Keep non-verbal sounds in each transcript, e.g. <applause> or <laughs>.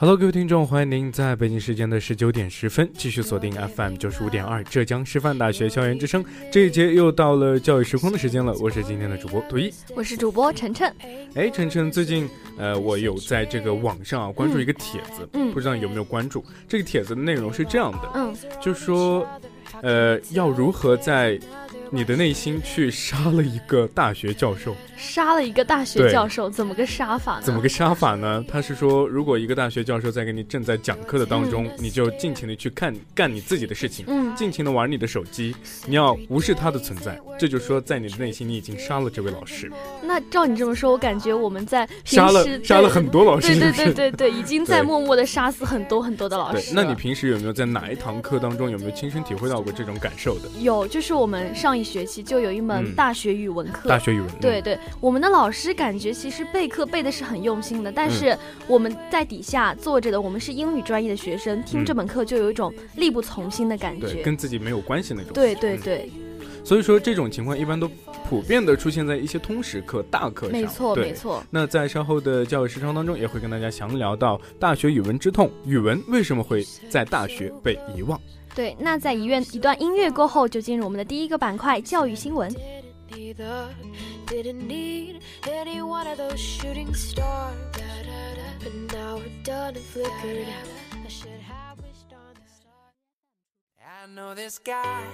Hello，各位听众，欢迎您在北京时间的十九点十分继续锁定 FM 九十五点二浙江师范大学校园之声。这一节又到了教育时空的时间了，我是今天的主播杜一，我是主播晨晨。哎，晨晨，最近呃，我有在这个网上啊关注一个帖子，嗯，不知道你有没有关注？这个帖子的内容是这样的，嗯，就说呃，要如何在你的内心去杀了一个大学教授？杀了一个大学教授，怎么个杀法呢？怎么个杀法呢？他是说，如果一个大学教授在给你正在讲课的当中，你就尽情的去看干你自己的事情，嗯，尽情的玩你的手机，你要无视他的存在。这就说，在你的内心，你已经杀了这位老师。那照你这么说，我感觉我们在杀了杀了很多老师，对对对对对，已经在默默的杀死很多很多的老师。那你平时有没有在哪一堂课当中有没有亲身体会到过这种感受的？有，就是我们上一学期就有一门大学语文课，大学语文，对对，我们的老师。感觉其实备课备的是很用心的，但是我们在底下坐着的，我们是英语专业的学生，听这门课就有一种力不从心的感觉，跟自己没有关系那种。对对对，所以说这种情况一般都普遍的出现在一些通识课、大课上。没错没错。那在稍后的教育时长当中，也会跟大家详聊到大学语文之痛，语文为什么会在大学被遗忘？对，那在一院一段音乐过后，就进入我们的第一个板块——教育新闻。either. Didn't need any one of those shooting stars. But now we're done and flickered out. I should have wished on the star. I know this guy,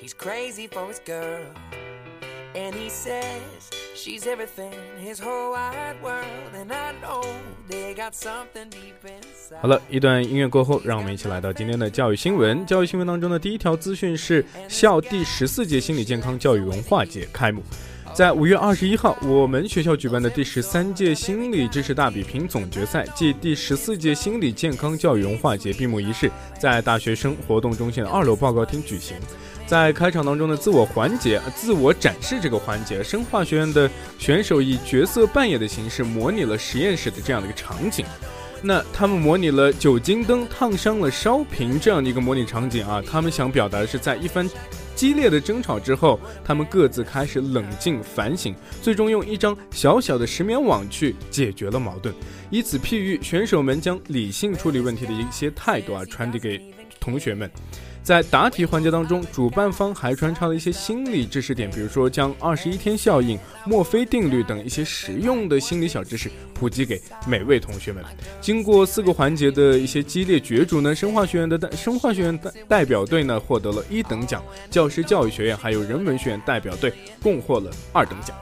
he's crazy for his girl. And he says she's everything, his whole wide world. And I know they got something deep inside. 好了，一段音乐过后，让我们一起来到今天的教育新闻。教育新闻当中的第一条资讯是校第十四届心理健康教育文化节开幕。在五月二十一号，我们学校举办的第十三届心理知识大比拼总决赛暨第十四届心理健康教育文化节闭幕仪式在大学生活动中心的二楼报告厅举行。在开场当中的自我环节、自我展示这个环节，生化学院的选手以角色扮演的形式模拟了实验室的这样的一个场景。那他们模拟了酒精灯烫伤了烧瓶这样的一个模拟场景啊，他们想表达的是在一番。激烈的争吵之后，他们各自开始冷静反省，最终用一张小小的石棉网去解决了矛盾，以此譬喻选手们将理性处理问题的一些态度啊，传递给同学们。在答题环节当中，主办方还穿插了一些心理知识点，比如说将二十一天效应、墨菲定律等一些实用的心理小知识普及给每位同学们。经过四个环节的一些激烈角逐呢，生化学院的代生化学院代代表队呢获得了一等奖，教师教育学院还有人文学院代表队共获了二等奖。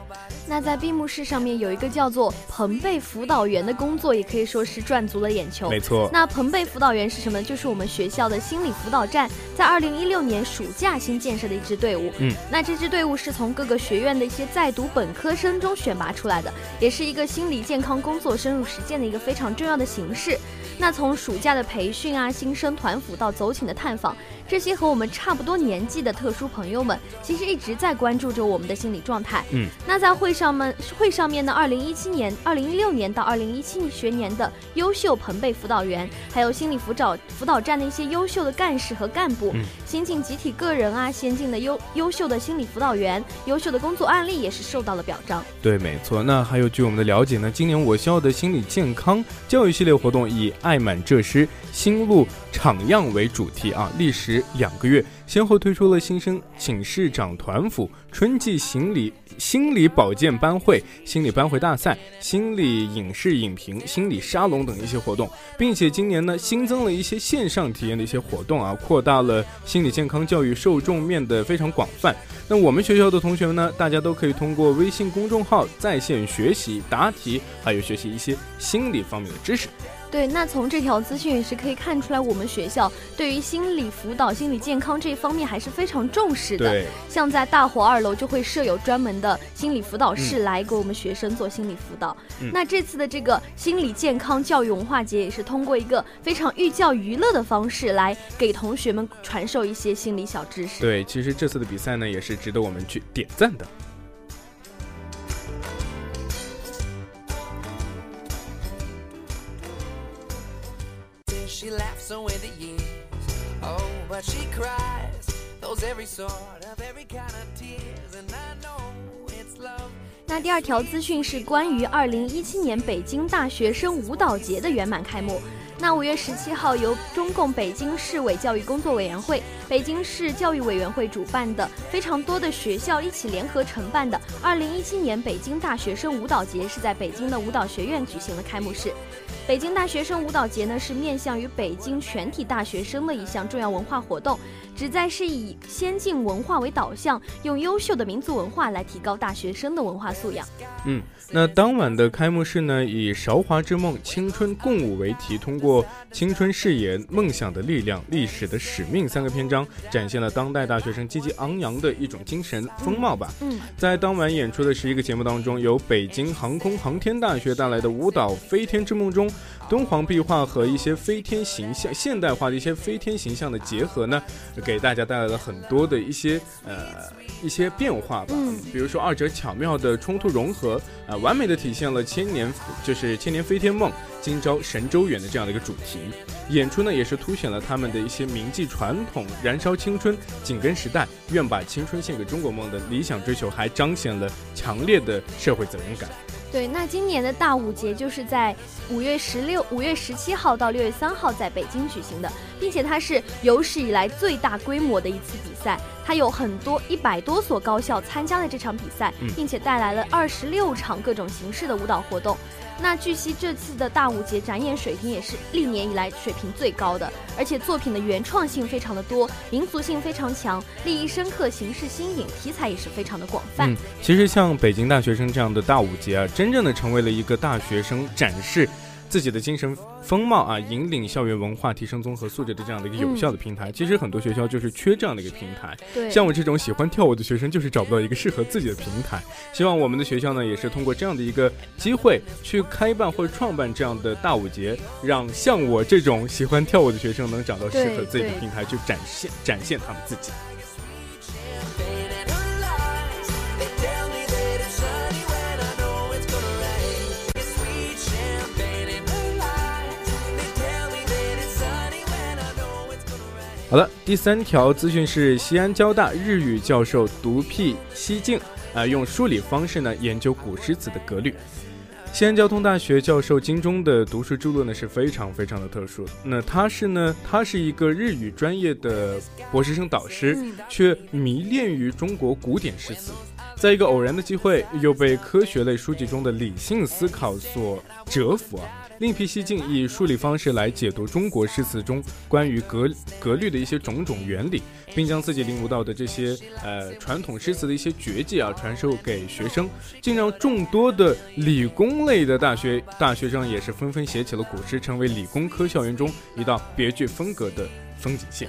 那在闭幕式上面有一个叫做彭贝辅导员的工作，也可以说是赚足了眼球。没错。那彭贝辅导员是什么？就是我们学校的心理辅导站，在二零一六年暑假新建设的一支队伍。嗯。那这支队伍是从各个学院的一些在读本科生中选拔出来的，也是一个心理健康工作深入实践的一个非常重要的形式。那从暑假的培训啊，新生团辅到走寝的探访。这些和我们差不多年纪的特殊朋友们，其实一直在关注着我们的心理状态。嗯，那在会上们会上面呢，二零一七年、二零一六年到二零一七学年的优秀朋辈辅导员，还有心理辅导辅导站的一些优秀的干事和干部，先进集体个人啊，先进的优优秀的心理辅导员，优秀的工作案例也是受到了表彰。对，没错。那还有据我们的了解呢，今年我校的心理健康教育系列活动以“爱满浙师，心路场样”为主题啊，历时。两个月，先后推出了新生寝室长团辅、春季心理心理保健班会、心理班会大赛、心理影视影评、心理沙龙等一些活动，并且今年呢新增了一些线上体验的一些活动啊，扩大了心理健康教育受众面的非常广泛。那我们学校的同学们呢，大家都可以通过微信公众号在线学习答题，还有学习一些心理方面的知识。对，那从这条资讯也是可以看出来，我们学校对于心理辅导、心理健康这一方面还是非常重视的。对，像在大火二楼就会设有专门的心理辅导室来给我们学生做心理辅导。嗯、那这次的这个心理健康教育文化节也是通过一个非常寓教于乐的方式来给同学们传授一些心理小知识。对，其实这次的比赛呢也是值得我们去点赞的。那第二条资讯是关于二零一七年北京大学生舞蹈节的圆满开幕。那五月十七号，由中共北京市委教育工作委员会、北京市教育委员会主办的非常多的学校一起联合承办的二零一七年北京大学生舞蹈节，是在北京的舞蹈学院举行了开幕式。北京大学生舞蹈节呢，是面向于北京全体大学生的一项重要文化活动，旨在是以先进文化为导向，用优秀的民族文化来提高大学生的文化素养。嗯，那当晚的开幕式呢，以“韶华之梦，青春共舞”为题，通过青春誓言、梦想的力量、历史的使命三个篇章，展现了当代大学生积极昂扬的一种精神风貌吧。嗯，在当晚演出的十一个节目当中，由北京航空航天大学带来的舞蹈《飞天之梦》中。敦煌壁画和一些飞天形象、现代化的一些飞天形象的结合呢，给大家带来了很多的一些呃一些变化吧。嗯，比如说二者巧妙的冲突融合，啊，完美的体现了千年就是千年飞天梦，今朝神州远的这样的一个主题。演出呢，也是凸显了他们的一些铭记传统、燃烧青春、紧跟时代、愿把青春献给中国梦的理想追求，还彰显了强烈的社会责任感。对，那今年的大舞节就是在五月十六、五月十七号到六月三号在北京举行的，并且它是有史以来最大规模的一次比赛，它有很多一百多所高校参加了这场比赛，并且带来了二十六场各种形式的舞蹈活动。那据悉，这次的大舞节展演水平也是历年以来水平最高的，而且作品的原创性非常的多，民族性非常强，立意深刻，形式新颖，题材也是非常的广泛。嗯，其实像北京大学生这样的大舞节啊，真正的成为了一个大学生展示。自己的精神风貌啊，引领校园文化，提升综合素质的这样的一个有效的平台。其实很多学校就是缺这样的一个平台。对，像我这种喜欢跳舞的学生，就是找不到一个适合自己的平台。希望我们的学校呢，也是通过这样的一个机会，去开办或者创办这样的大舞节，让像我这种喜欢跳舞的学生能找到适合自己的平台，去展现展现他们自己。好了，第三条资讯是西安交大日语教授独辟蹊径，啊，用梳理方式呢研究古诗词的格律。西安交通大学教授金钟的读书之路呢是非常非常的特殊。那他是呢，他是一个日语专业的博士生导师，却迷恋于中国古典诗词。在一个偶然的机会，又被科学类书籍中的理性思考所折服啊。另辟蹊径，以数理方式来解读中国诗词中关于格格律的一些种种原理，并将自己领悟到的这些呃传统诗词的一些绝技啊传授给学生，竟让众多的理工类的大学大学生也是纷纷写起了古诗，成为理工科校园中一道别具风格的风景线。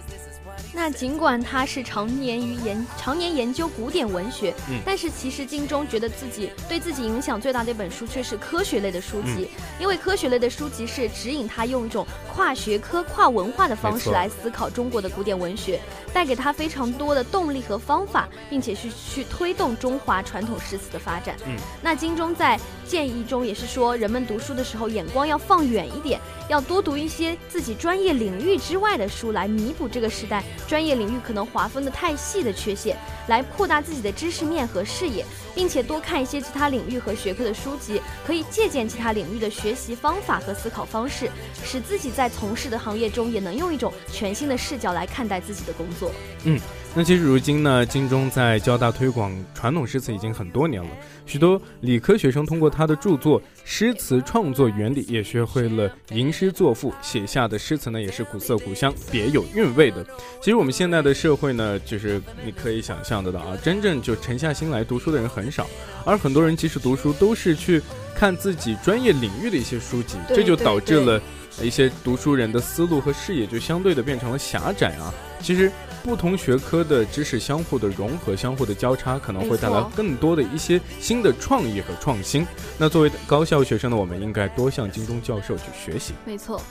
那尽管他是常年于研常年研究古典文学，嗯，但是其实金钟觉得自己对自己影响最大的一本书却是科学类的书籍，因为科学类的书籍是指引他用一种跨学科、跨文化的方式来思考中国的古典文学，带给他非常多的动力和方法，并且是去推动中华传统诗词的发展。嗯，那金钟在建议中也是说，人们读书的时候眼光要放远一点，要多读一些自己专业领域之外的书，来弥补这个时代。专业领域可能划分的太细的缺陷，来扩大自己的知识面和视野，并且多看一些其他领域和学科的书籍，可以借鉴其他领域的学习方法和思考方式，使自己在从事的行业中也能用一种全新的视角来看待自己的工作。嗯，那其实如今呢，金钟在交大推广传统诗词已经很多年了，许多理科学生通过他的著作《诗词创作原理》也学会了吟诗作赋，写下的诗词呢也是古色古香，别有韵味的。其实我们现在的社会呢，就是你可以想象得到啊，真正就沉下心来读书的人很少，而很多人即使读书，都是去看自己专业领域的一些书籍，这就导致了一些读书人的思路和视野就相对的变成了狭窄啊。其实不同学科的知识相互的融合、相互的交叉，可能会带来更多的一些新的创意和创新。那作为高校学生呢，我们应该多向金钟教授去学习。没错。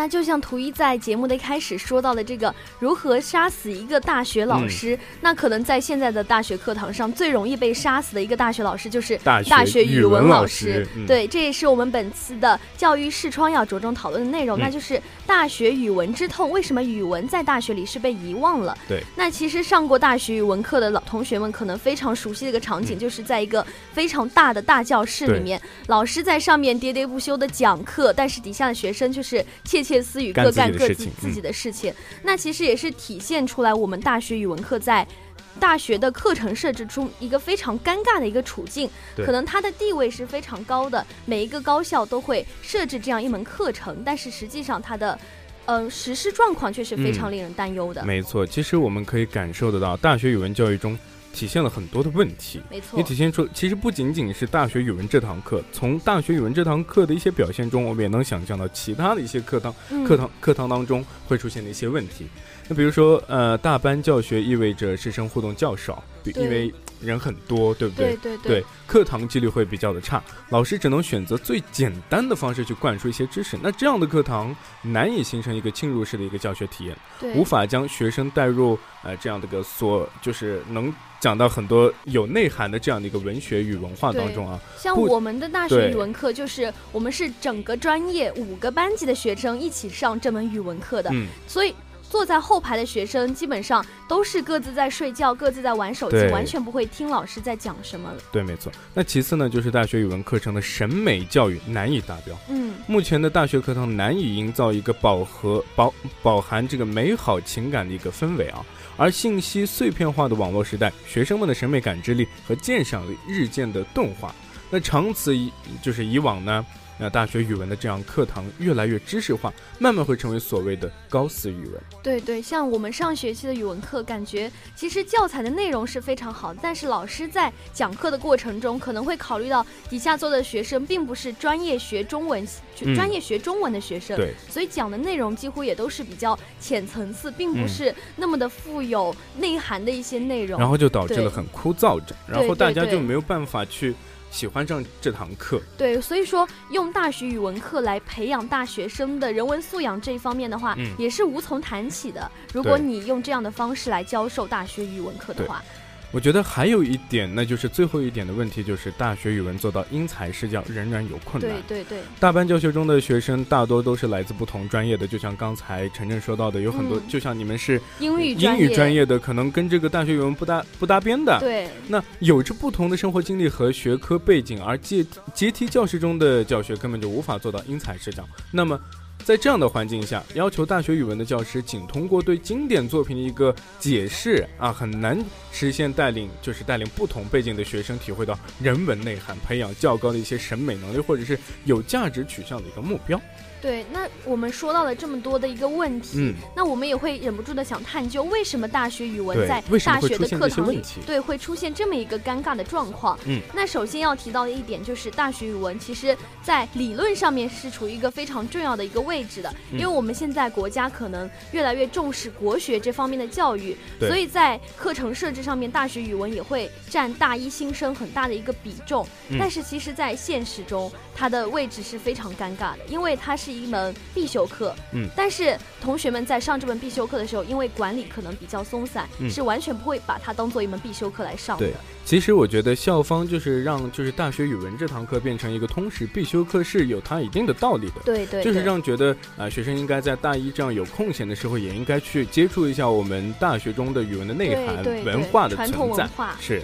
那就像图一在节目的一开始说到的这个如何杀死一个大学老师，那可能在现在的大学课堂上最容易被杀死的一个大学老师就是大学语文老师。对，这也是我们本次的教育视窗要着重讨论的内容，那就是大学语文之痛。为什么语文在大学里是被遗忘了？对，那其实上过大学语文课的老同学们可能非常熟悉的一个场景，就是在一个非常大的大教室里面，老师在上面喋喋不休的讲课，但是底下的学生就是窃窃。窃私语，各干各自自己的事情。那其实也是体现出来我们大学语文课在大学的课程设置中一个非常尴尬的一个处境。可能它的地位是非常高的，每一个高校都会设置这样一门课程，但是实际上它的嗯实施状况却是非常令人担忧的。没错，其实我们可以感受得到，大学语文教育中。体现了很多的问题，没错。也体现出，其实不仅仅是大学语文这堂课，从大学语文这堂课的一些表现中，我们也能想象到其他的一些课堂、课堂、课堂当中会出现的一些问题。那比如说，呃，大班教学意味着师生互动较少，因为人很多，对不对？对对对。课堂纪律会比较的差，老师只能选择最简单的方式去灌输一些知识。那这样的课堂难以形成一个浸入式的一个教学体验，无法将学生带入呃这样的个所就是能讲到很多有内涵的这样的一个文学与文化当中啊。像我们的大学语文课，就是我们是整个专业五个班级的学生一起上这门语文课的，所以。坐在后排的学生基本上都是各自在睡觉，各自在玩手机，完全不会听老师在讲什么。对，没错。那其次呢，就是大学语文课程的审美教育难以达标。嗯，目前的大学课堂难以营造一个饱和、饱饱含这个美好情感的一个氛围啊。而信息碎片化的网络时代，学生们的审美感知力和鉴赏力日渐的钝化。那长此以就是以往呢？那大学语文的这样课堂越来越知识化，慢慢会成为所谓的高斯语文。对对，像我们上学期的语文课，感觉其实教材的内容是非常好，但是老师在讲课的过程中，可能会考虑到底下坐的学生并不是专业学中文、专业学中文的学生，对，所以讲的内容几乎也都是比较浅层次，并不是那么的富有内涵的一些内容，然后就导致了很枯燥着，然后大家就没有办法去。喜欢上这堂课，对，所以说用大学语文课来培养大学生的人文素养这一方面的话，也是无从谈起的。如果你用这样的方式来教授大学语文课的话。我觉得还有一点，那就是最后一点的问题，就是大学语文做到因材施教仍然有困难。对对对，大班教学中的学生大多都是来自不同专业的，就像刚才晨晨说到的，有很多，就像你们是英语英语专业的，可能跟这个大学语文不搭不搭边的。对，那有着不同的生活经历和学科背景，而阶阶梯教室中的教学根本就无法做到因材施教。那么。在这样的环境下，要求大学语文的教师仅通过对经典作品的一个解释啊，很难实现带领，就是带领不同背景的学生体会到人文内涵，培养较高的一些审美能力，或者是有价值取向的一个目标。对，那我们说到了这么多的一个问题，那我们也会忍不住的想探究，为什么大学语文在大学的课堂里，对，会出现这么一个尴尬的状况？嗯，那首先要提到的一点就是，大学语文其实在理论上面是处于一个非常重要的一个位位置的，因为我们现在国家可能越来越重视国学这方面的教育，所以在课程设置上面，大学语文也会占大一新生很大的一个比重。但是其实，在现实中，它的位置是非常尴尬的，因为它是一门必修课。嗯，但是同学们在上这门必修课的时候，因为管理可能比较松散，是完全不会把它当做一门必修课来上的。其实我觉得校方就是让就是大学语文这堂课变成一个通识必修课是有它一定的道理的。对对，就是让觉得啊学生应该在大一这样有空闲的时候也应该去接触一下我们大学中的语文的内涵、文化的存在。是。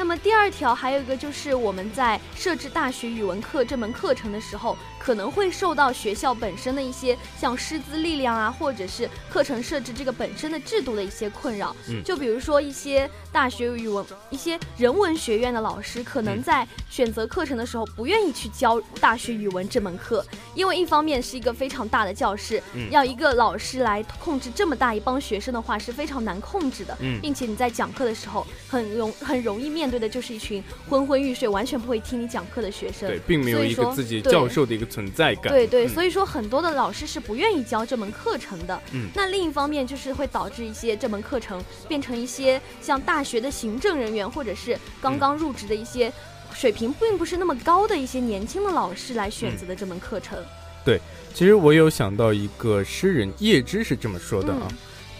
那么第二条还有一个就是我们在设置大学语文课这门课程的时候。可能会受到学校本身的一些像师资力量啊，或者是课程设置这个本身的制度的一些困扰。嗯，就比如说一些大学语文、一些人文学院的老师，可能在选择课程的时候不愿意去教大学语文这门课，因为一方面是一个非常大的教室，要一个老师来控制这么大一帮学生的话是非常难控制的。嗯，并且你在讲课的时候很容很容易面对的就是一群昏昏欲睡、完全不会听你讲课的学生。对，并没有一个自己教授的一个。存在感，对对，所以说很多的老师是不愿意教这门课程的。嗯，那另一方面就是会导致一些这门课程变成一些像大学的行政人员，或者是刚刚入职的一些水平并不是那么高的一些年轻的老师来选择的这门课程。对，其实我有想到一个诗人叶芝是这么说的啊：“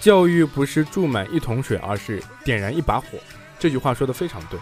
教育不是注满一桶水，而是点燃一把火。”这句话说的非常对。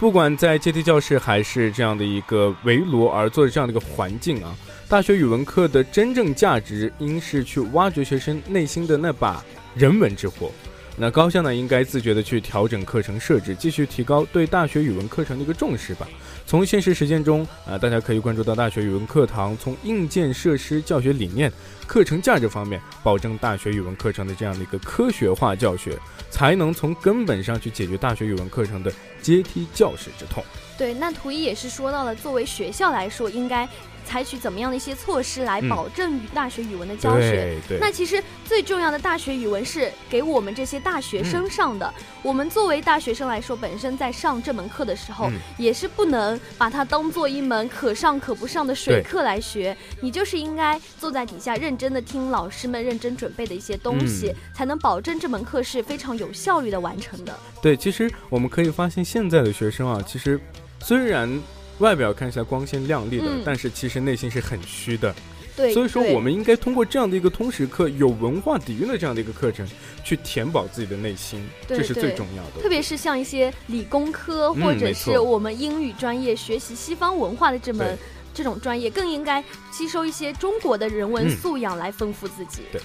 不管在阶梯教室还是这样的一个围炉而坐的这样的一个环境啊，大学语文课的真正价值应是去挖掘学生内心的那把人文之火。那高校呢，应该自觉的去调整课程设置，继续提高对大学语文课程的一个重视吧。从现实实践中啊，大家可以关注到大学语文课堂从硬件设施、教学理念、课程价值方面，保证大学语文课程的这样的一个科学化教学。才能从根本上去解决大学语文课程的阶梯教室之痛。对，那图一也是说到了，作为学校来说，应该。采取怎么样的一些措施来保证大学语文的教学？那其实最重要的大学语文是给我们这些大学生上的。我们作为大学生来说，本身在上这门课的时候，也是不能把它当做一门可上可不上的水课来学。你就是应该坐在底下认真的听老师们认真准备的一些东西，才能保证这门课是非常有效率的完成的。对，其实我们可以发现，现在的学生啊，其实虽然。外表看起来光鲜亮丽的，但是其实内心是很虚的。对，所以说我们应该通过这样的一个通识课，有文化底蕴的这样的一个课程，去填饱自己的内心，这是最重要的。特别是像一些理工科或者是我们英语专业学习西方文化的这门这种专业，更应该吸收一些中国的人文素养来丰富自己。对。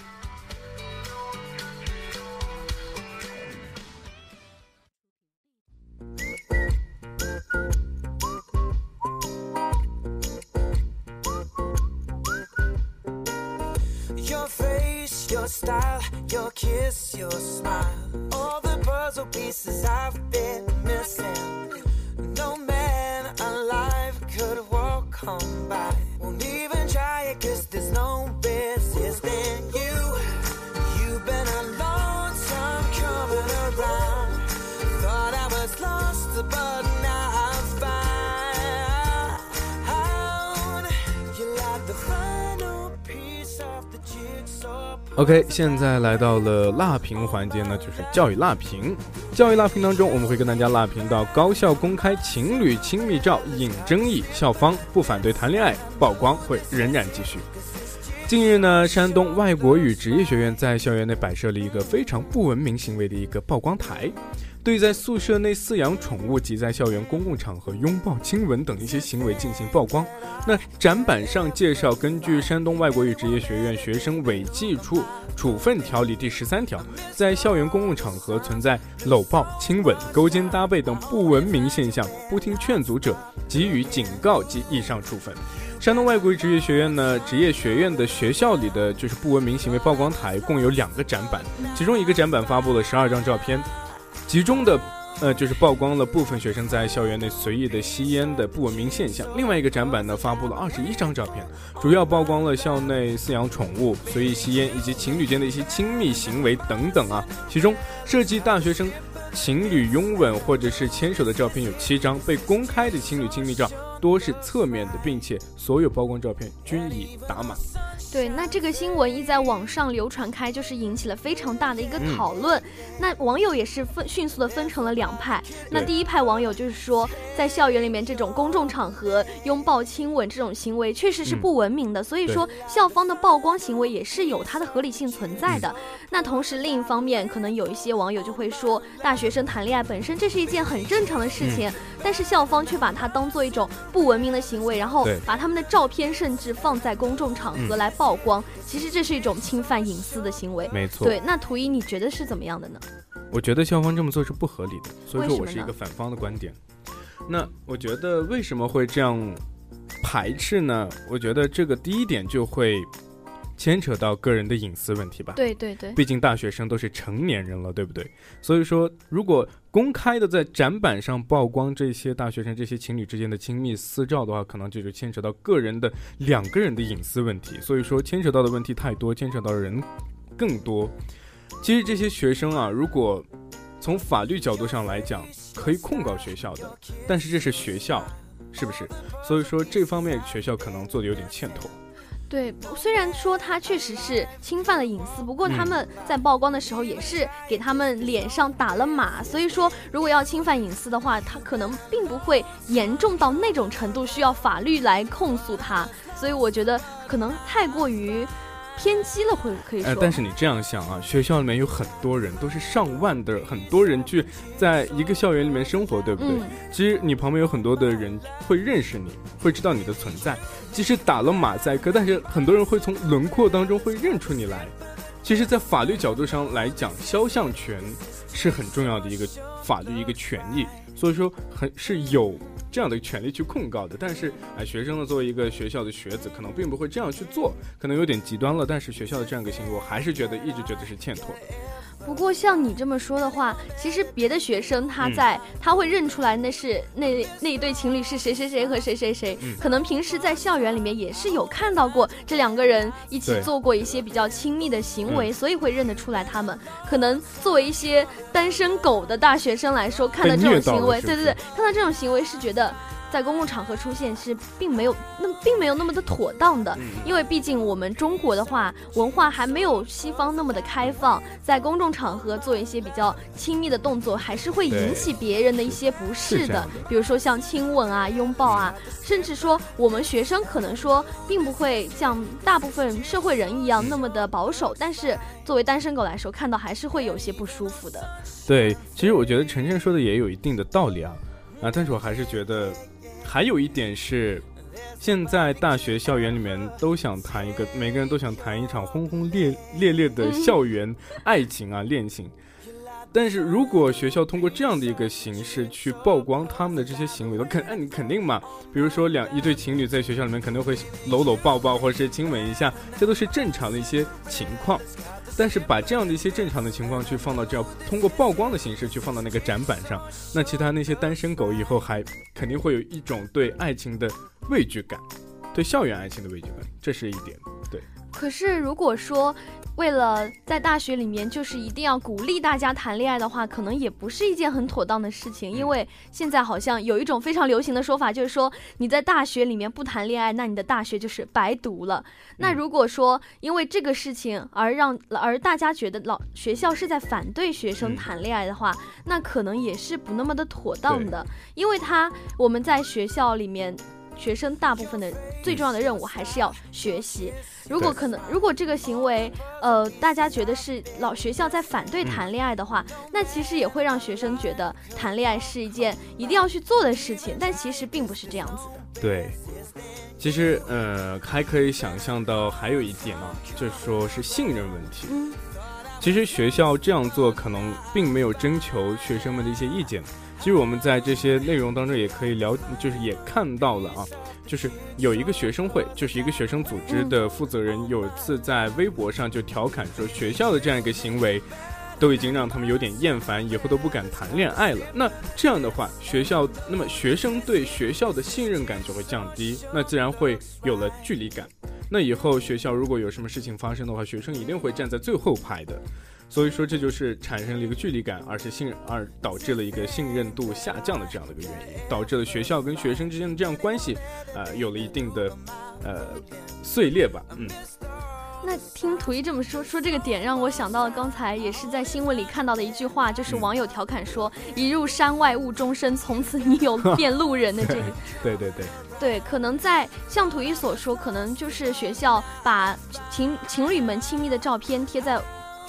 OK，现在来到了辣评环节呢，就是教育辣评。教育辣评当中，我们会跟大家辣评到高校公开情侣亲密照引争议，校方不反对谈恋爱，曝光会仍然继续。近日呢，山东外国语职业学院在校园内摆设了一个非常不文明行为的一个曝光台。对在宿舍内饲养宠物及在校园公共场合拥抱、亲吻等一些行为进行曝光。那展板上介绍，根据山东外国语职业学院学生违纪处处分条例第十三条，在校园公共场合存在搂抱、亲吻、勾肩搭背等不文明现象，不听劝阻者，给予警告及以上处分。山东外国语职业学院呢，职业学院的学校里的就是不文明行为曝光台共有两个展板，其中一个展板发布了十二张照片。其中的，呃，就是曝光了部分学生在校园内随意的吸烟的不文明现象。另外一个展板呢，发布了二十一张照片，主要曝光了校内饲养宠物、随意吸烟以及情侣间的一些亲密行为等等啊。其中涉及大学生情侣拥吻或者是牵手的照片有七张，被公开的情侣亲密照多是侧面的，并且所有曝光照片均已打码。对，那这个新闻一在网上流传开，就是引起了非常大的一个讨论。那网友也是分迅速的分成了两派。那第一派网友就是说，在校园里面这种公众场合拥抱亲吻这种行为确实是不文明的，所以说校方的曝光行为也是有它的合理性存在的。那同时另一方面，可能有一些网友就会说，大学生谈恋爱本身这是一件很正常的事情，但是校方却把它当做一种不文明的行为，然后把他们的照片甚至放在公众场合来曝。曝光，其实这是一种侵犯隐私的行为。没错。对，那图一，你觉得是怎么样的呢？我觉得校方这么做是不合理的，所以说我是一个反方的观点。那我觉得为什么会这样排斥呢？我觉得这个第一点就会。牵扯到个人的隐私问题吧？对对对，毕竟大学生都是成年人了，对不对？所以说，如果公开的在展板上曝光这些大学生、这些情侣之间的亲密私照的话，可能这就是牵扯到个人的两个人的隐私问题。所以说，牵扯到的问题太多，牵扯到的人更多。其实这些学生啊，如果从法律角度上来讲，可以控告学校的，但是这是学校，是不是？所以说这方面学校可能做的有点欠妥。对，虽然说他确实是侵犯了隐私，不过他们在曝光的时候也是给他们脸上打了码，所以说如果要侵犯隐私的话，他可能并不会严重到那种程度需要法律来控诉他，所以我觉得可能太过于。偏激了会可以说，但是你这样想啊，学校里面有很多人，都是上万的很多人去在一个校园里面生活，对不对？其实你旁边有很多的人会认识你，会知道你的存在。即使打了马赛克，但是很多人会从轮廓当中会认出你来。其实，在法律角度上来讲，肖像权是很重要的一个法律一个权益，所以说很是有。这样的权利去控告的，但是哎，学生呢作为一个学校的学子，可能并不会这样去做，可能有点极端了。但是学校的这样一个行为，我还是觉得一直觉得是欠妥的。不过像你这么说的话，其实别的学生他在他会认出来那是那那一对情侣是谁谁谁和谁谁谁，可能平时在校园里面也是有看到过这两个人一起做过一些比较亲密的行为，所以会认得出来他们。可能作为一些单身狗的大学生来说，看到这种行为，对对对，看到这种行为是觉得。在公共场合出现是并没有那并没有那么的妥当的，因为毕竟我们中国的话文化还没有西方那么的开放，在公众场合做一些比较亲密的动作，还是会引起别人的一些不适的。比如说像亲吻啊、拥抱啊，甚至说我们学生可能说并不会像大部分社会人一样那么的保守，但是作为单身狗来说，看到还是会有些不舒服的。对，其实我觉得晨晨说的也有一定的道理啊，啊，但是我还是觉得。还有一点是，现在大学校园里面都想谈一个，每个人都想谈一场轰轰烈烈烈的校园爱情啊恋情。但是如果学校通过这样的一个形式去曝光他们的这些行为，肯哎你肯定嘛？比如说两一对情侣在学校里面肯定会搂搂抱抱或者是亲吻一下，这都是正常的一些情况。但是把这样的一些正常的情况去放到这样通过曝光的形式去放到那个展板上，那其他那些单身狗以后还肯定会有一种对爱情的畏惧感，对校园爱情的畏惧感，这是一点。对。可是如果说。为了在大学里面就是一定要鼓励大家谈恋爱的话，可能也不是一件很妥当的事情。因为现在好像有一种非常流行的说法，就是说你在大学里面不谈恋爱，那你的大学就是白读了。那如果说因为这个事情而让而大家觉得老学校是在反对学生谈恋爱的话，那可能也是不那么的妥当的。因为他我们在学校里面。学生大部分的最重要的任务还是要学习。如果可能，如果这个行为，呃，大家觉得是老学校在反对谈恋爱的话，那其实也会让学生觉得谈恋爱是一件一定要去做的事情。但其实并不是这样子的。对，其实呃，还可以想象到还有一点啊，就是说是信任问题。嗯，其实学校这样做可能并没有征求学生们的一些意见。其实我们在这些内容当中也可以了，就是也看到了啊，就是有一个学生会，就是一个学生组织的负责人，有一次在微博上就调侃说，学校的这样一个行为，都已经让他们有点厌烦，以后都不敢谈恋爱了。那这样的话，学校那么学生对学校的信任感就会降低，那自然会有了距离感。那以后学校如果有什么事情发生的话，学生一定会站在最后排的。所以说这就是产生了一个距离感，而是信而导致了一个信任度下降的这样的一个原因，导致了学校跟学生之间的这样关系，呃，有了一定的呃碎裂吧，嗯。那听图一这么说，说这个点让我想到了刚才也是在新闻里看到的一句话，就是网友调侃说：“一入山外误终身，从此你有 <laughs> 变路人的 <laughs> 这个。”对对对。对，可能在像图一所说，可能就是学校把情情侣们亲密的照片贴在。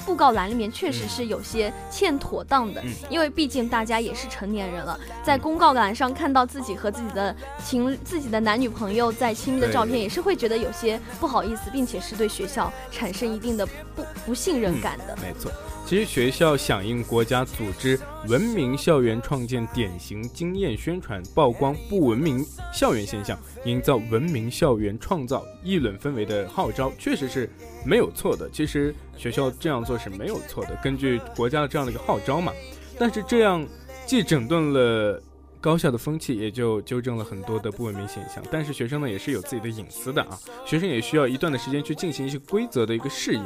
布告栏里面确实是有些欠妥当的，因为毕竟大家也是成年人了，在公告栏上看到自己和自己的情、自己的男女朋友在亲密的照片，也是会觉得有些不好意思，并且是对学校产生一定的不不信任感的。没错。其实学校响应国家组织文明校园创建典型经验宣传，曝光不文明校园现象，营造文明校园创造议论氛围的号召，确实是没有错的。其实学校这样做是没有错的，根据国家的这样的一个号召嘛。但是这样既整顿了高校的风气，也就纠正了很多的不文明现象。但是学生呢，也是有自己的隐私的啊，学生也需要一段的时间去进行一些规则的一个适应。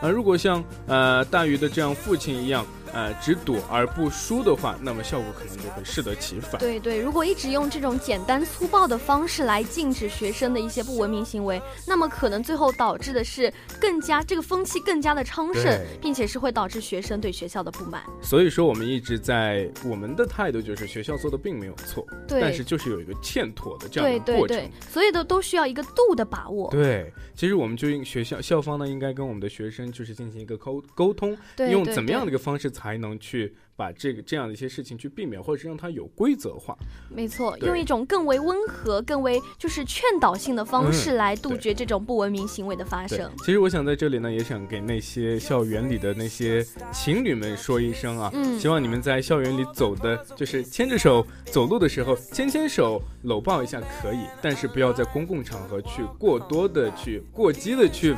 啊，如果像呃大鱼的这样父亲一样。呃，只躲而不输的话，那么效果可能就会适得其反。对对，如果一直用这种简单粗暴的方式来禁止学生的一些不文明行为，那么可能最后导致的是更加这个风气更加的昌盛，并且是会导致学生对学校的不满。所以说，我们一直在我们的态度就是学校做的并没有错，对，但是就是有一个欠妥的这样的过程。对对对，所有的都需要一个度的把握。对，其实我们就应学校校方呢，应该跟我们的学生就是进行一个沟沟通，用怎么样的一个方式才能去。把这个这样的一些事情去避免，或者是让它有规则化。没错，用一种更为温和、更为就是劝导性的方式来杜绝这种不文明行为的发生。其实我想在这里呢，也想给那些校园里的那些情侣们说一声啊，嗯希望你们在校园里走的，就是牵着手走路的时候，牵牵手、搂抱一下可以，但是不要在公共场合去过多的去过激的去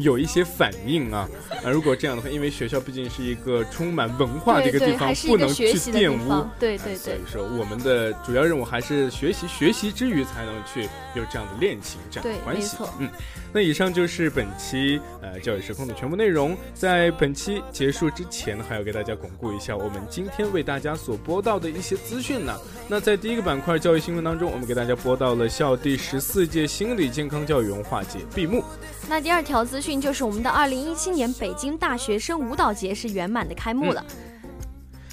有一些反应啊。啊，如果这样的话，因为学校毕竟是一个充满文化的一个。地方不能去玷污，对对对，所以说我们的主要任务还是学习，学习之余才能去有这样的恋情这样的关系。嗯，那以上就是本期呃教育时空的全部内容。在本期结束之前，还要给大家巩固一下我们今天为大家所播到的一些资讯呢。那在第一个板块教育新闻当中，我们给大家播到了校第十四届心理健康教育文化节闭幕。那第二条资讯就是我们的二零一七年北京大学生舞蹈节是圆满的开幕了。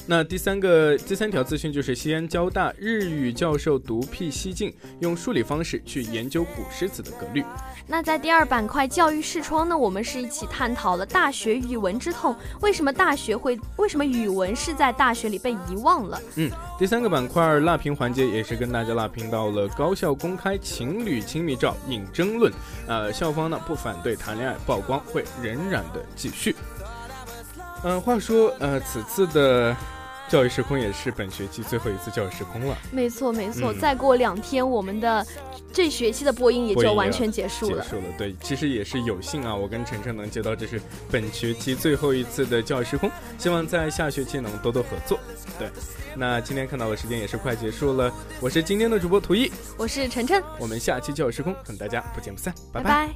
那第三个第三条资讯就是西安交大日语教授独辟蹊径，用数理方式去研究古诗词的格律。那在第二板块教育视窗呢，我们是一起探讨了大学语文之痛，为什么大学会为什么语文是在大学里被遗忘了？嗯，第三个板块辣评环节也是跟大家辣评到了高校公开情侣亲密照引争论，呃，校方呢不反对谈恋爱曝光，会仍然的继续。嗯，话说，呃，此次的教育时空也是本学期最后一次教育时空了。没错，没错，再过两天，我们的这学期的播音也就完全结束了。结束了，对，其实也是有幸啊，我跟晨晨能接到这是本学期最后一次的教育时空，希望在下学期能多多合作。对，那今天看到的时间也是快结束了，我是今天的主播图一，我是晨晨，我们下期教育时空等大家不见不散，拜拜。